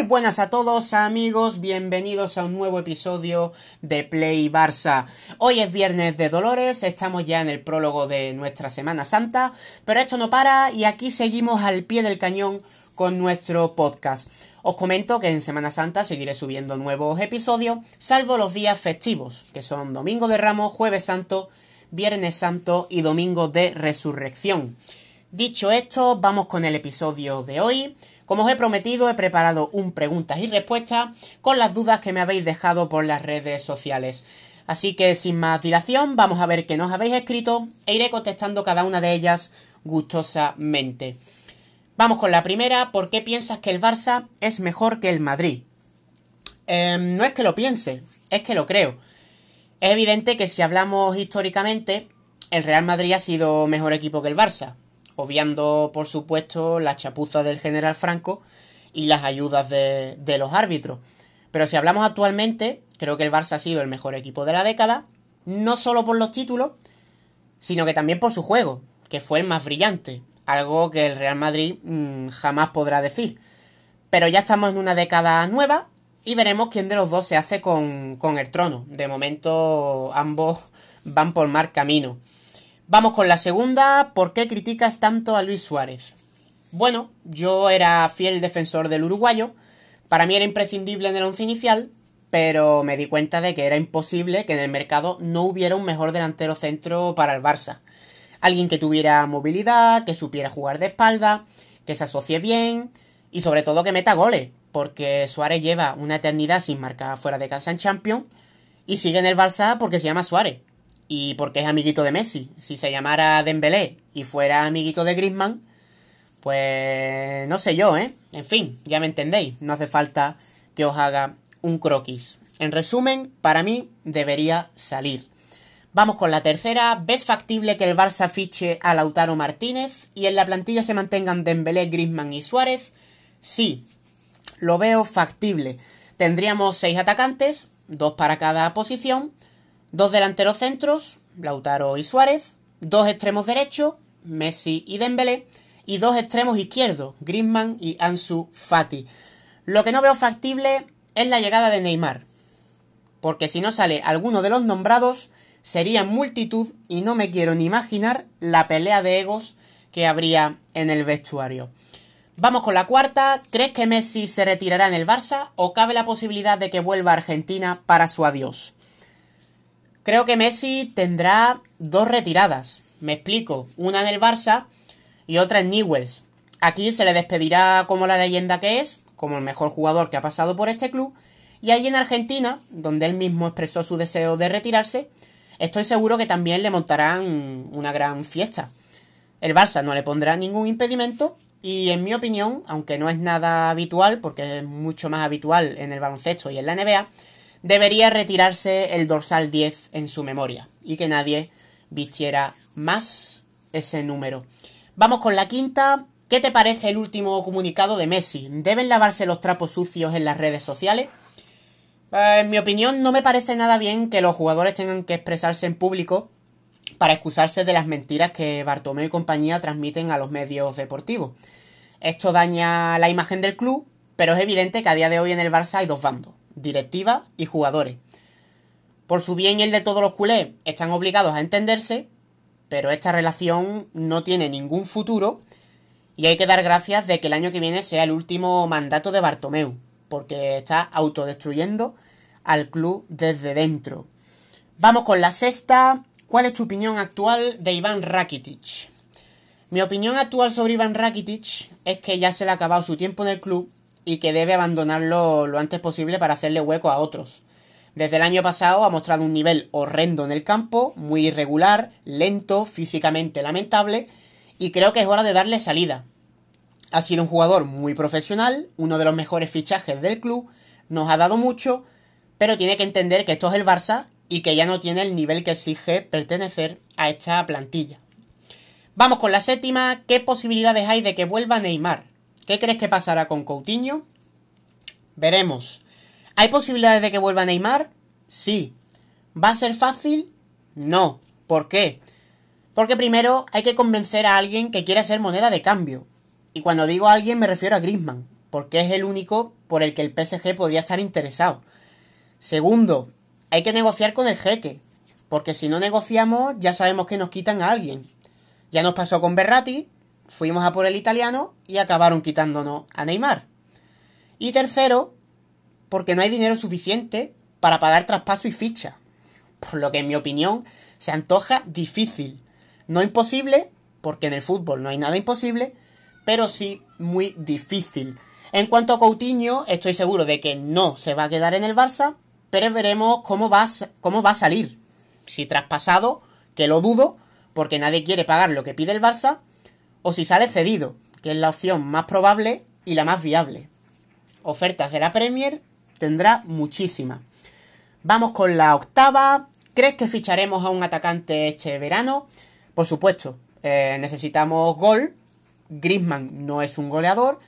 Muy buenas a todos amigos, bienvenidos a un nuevo episodio de Play Barça. Hoy es viernes de Dolores, estamos ya en el prólogo de nuestra Semana Santa, pero esto no para y aquí seguimos al pie del cañón con nuestro podcast. Os comento que en Semana Santa seguiré subiendo nuevos episodios, salvo los días festivos, que son Domingo de Ramos, Jueves Santo, Viernes Santo y Domingo de Resurrección. Dicho esto, vamos con el episodio de hoy. Como os he prometido, he preparado un preguntas y respuestas con las dudas que me habéis dejado por las redes sociales. Así que sin más dilación, vamos a ver qué nos habéis escrito e iré contestando cada una de ellas gustosamente. Vamos con la primera, ¿por qué piensas que el Barça es mejor que el Madrid? Em, no es que lo piense, es que lo creo. Es evidente que si hablamos históricamente, el Real Madrid ha sido mejor equipo que el Barça obviando por supuesto la chapuza del general Franco y las ayudas de, los árbitros. Pero si hablamos actualmente, creo que el Barça ha sido el mejor equipo de la década, no solo por los títulos, sino que también por su juego, que fue el más brillante, algo que el Real Madrid mm, jamás podrá decir. Pero ya estamos en una década nueva y veremos quién de los dos se hace con, con el trono. De momento ambos van por mal camino. Vamos con la segunda. ¿Por qué criticas tanto a Luis Suárez? Bueno, yo era fiel defensor del uruguayo. Para mí era imprescindible en el once inicial, pero me di cuenta de que era imposible que en el mercado no hubiera un mejor delantero centro para el Barça. Alguien que tuviera movilidad, que supiera jugar de espalda, que se asocie bien y sobre todo que meta goles, porque Suárez lleva una eternidad sin marcar fuera de casa en Champions y sigue en el Barça porque se llama Suárez y porque es amiguito de Messi. Si se llamara Dembélé y fuera amiguito de Griezmann, pues no sé yo, ¿eh? En fin, ya me entendéis, no hace falta que os haga un croquis. En resumen, para mí debería salir. Vamos con la tercera. ¿Ves factible que el Barça fiche a Lautaro Martínez y en la plantilla se mantengan Dembélé, Griezmann y Suárez? Sí, lo veo factible. Tendríamos seis atacantes, dos para cada posición, Dos delanteros centros, Lautaro y Suárez, dos extremos derechos, Messi y Dembélé, y dos extremos izquierdos, Griezmann y Ansu Fati. Lo que no veo factible es la llegada de Neymar, porque si no sale alguno de los nombrados, sería multitud y no me quiero ni imaginar la pelea de egos que habría en el vestuario. Vamos con la cuarta. ¿Crees que Messi se retirará en el Barça o cabe la posibilidad de que vuelva a Argentina para su adiós? Creo que Messi tendrá dos retiradas. Me explico. Una en el Barça y otra en Newells. Aquí se le despedirá como la leyenda que es, como el mejor jugador que ha pasado por este club. Y allí en Argentina, donde él mismo expresó su deseo de retirarse, estoy seguro que también le montarán una gran fiesta. El Barça no le pondrá ningún impedimento y en mi opinión, aunque no es nada habitual, porque es mucho más habitual en el baloncesto y en la NBA, debería retirarse el dorsal 10 en su memoria y que nadie vistiera más ese número. Vamos con la quinta. ¿Qué te parece el último comunicado de Messi? ¿Deben lavarse los trapos sucios en las redes sociales? Eh, en mi opinión, no me parece nada bien que los jugadores tengan que expresarse en público para excusarse de las mentiras que Bartomeu y compañía transmiten a los medios deportivos. Esto daña la imagen del club, pero es evidente que a día de hoy en el Barça hay dos bandos directiva y jugadores. Por su bien y el de todos los culés, están obligados a entenderse, pero esta relación no tiene ningún futuro y hay que dar gracias de que el año que viene sea el último mandato de Bartomeu, porque está autodestruyendo al club desde dentro. Vamos con la sexta. ¿Cuál es tu opinión actual de Iván Rakitic? Mi opinión actual sobre Iván Rakitic es que ya se le ha acabado su tiempo en el club y que debe abandonarlo lo antes posible para hacerle hueco a otros. Desde el año pasado ha mostrado un nivel horrendo en el campo, muy irregular, lento, físicamente lamentable, y creo que es hora de darle salida. Ha sido un jugador muy profesional, uno de los mejores fichajes del club, nos ha dado mucho, pero tiene que entender que esto es el Barça y que ya no tiene el nivel que exige pertenecer a esta plantilla. Vamos con la séptima, ¿qué posibilidades hay de que vuelva Neymar? ¿Qué crees que pasará con Coutinho? Veremos. ¿Hay posibilidades de que vuelva Neymar? Sí. ¿Va a ser fácil? No. ¿Por qué? Porque primero hay que convencer a alguien que quiera ser moneda de cambio. Y cuando digo a alguien me refiero a Griezmann. porque es el único por el que el PSG podría estar interesado. Segundo, hay que negociar con el jeque, porque si no negociamos ya sabemos que nos quitan a alguien. Ya nos pasó con Berratti, fuimos a por el italiano y acabaron quitándonos a Neymar. Y tercero, porque no hay dinero suficiente para pagar traspaso y ficha. Por lo que en mi opinión se antoja difícil. No imposible, porque en el fútbol no hay nada imposible, pero sí muy difícil. En cuanto a Coutinho, estoy seguro de que no se va a quedar en el Barça, pero veremos cómo va, cómo va a salir. Si traspasado, que lo dudo, porque nadie quiere pagar lo que pide el Barça, o si sale cedido, que es la opción más probable y la más viable. Ofertas de la Premier tendrá muchísimas. Vamos con la octava. ¿Crees que ficharemos a un atacante este verano? Por supuesto, eh, necesitamos gol. Griezmann no es un goleador.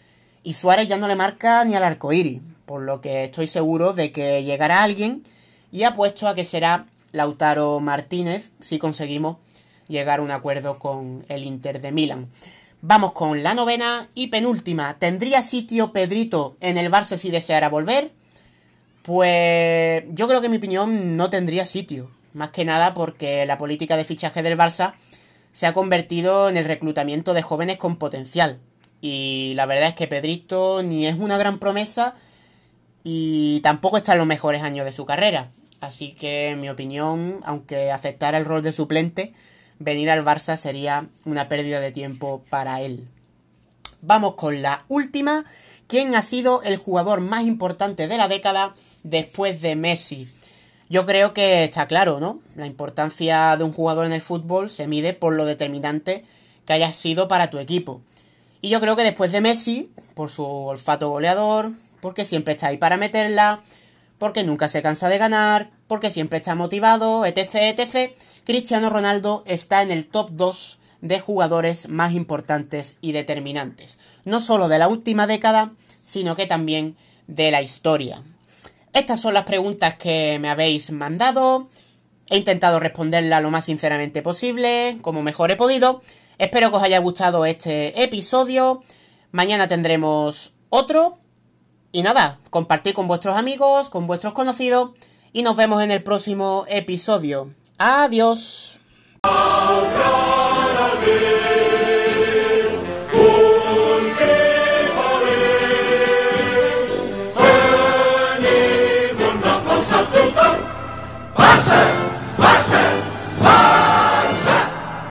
Y Suárez ya no le marca ni al arco iris. Por lo que estoy seguro de que llegará alguien. Y apuesto a que será Lautaro Martínez si conseguimos llegar a un acuerdo con el Inter de Milán. Vamos con la novena y penúltima. ¿Tendría sitio Pedrito en el Barça si deseara volver? Pues yo creo que en mi opinión no tendría sitio. Más que nada porque la política de fichaje del Barça se ha convertido en el reclutamiento de jóvenes con potencial. Y la verdad es que Pedrito ni es una gran promesa y tampoco está en los mejores años de su carrera. Así que en mi opinión, aunque aceptara el rol de suplente, venir al Barça sería una pérdida de tiempo para él. Vamos con la última. ¿Quién ha sido el jugador más importante de la década después de Messi? Yo creo que está claro, ¿no? La importancia de un jugador en el fútbol se mide por lo determinante que haya sido para tu equipo. Y yo creo que después de Messi, por su olfato goleador, porque siempre está ahí para meterla, porque nunca se cansa de ganar, porque siempre está motivado, etc, etc, Cristiano Ronaldo está en el top 2 de jugadores más importantes y determinantes, no solo de la última década, sino que también de la historia. Estas son las preguntas que me habéis mandado. He intentado responderlas lo más sinceramente posible, como mejor he podido. Espero que os haya gustado este episodio. Mañana tendremos otro. Y nada, compartid con vuestros amigos, con vuestros conocidos. Y nos vemos en el próximo episodio. Adiós.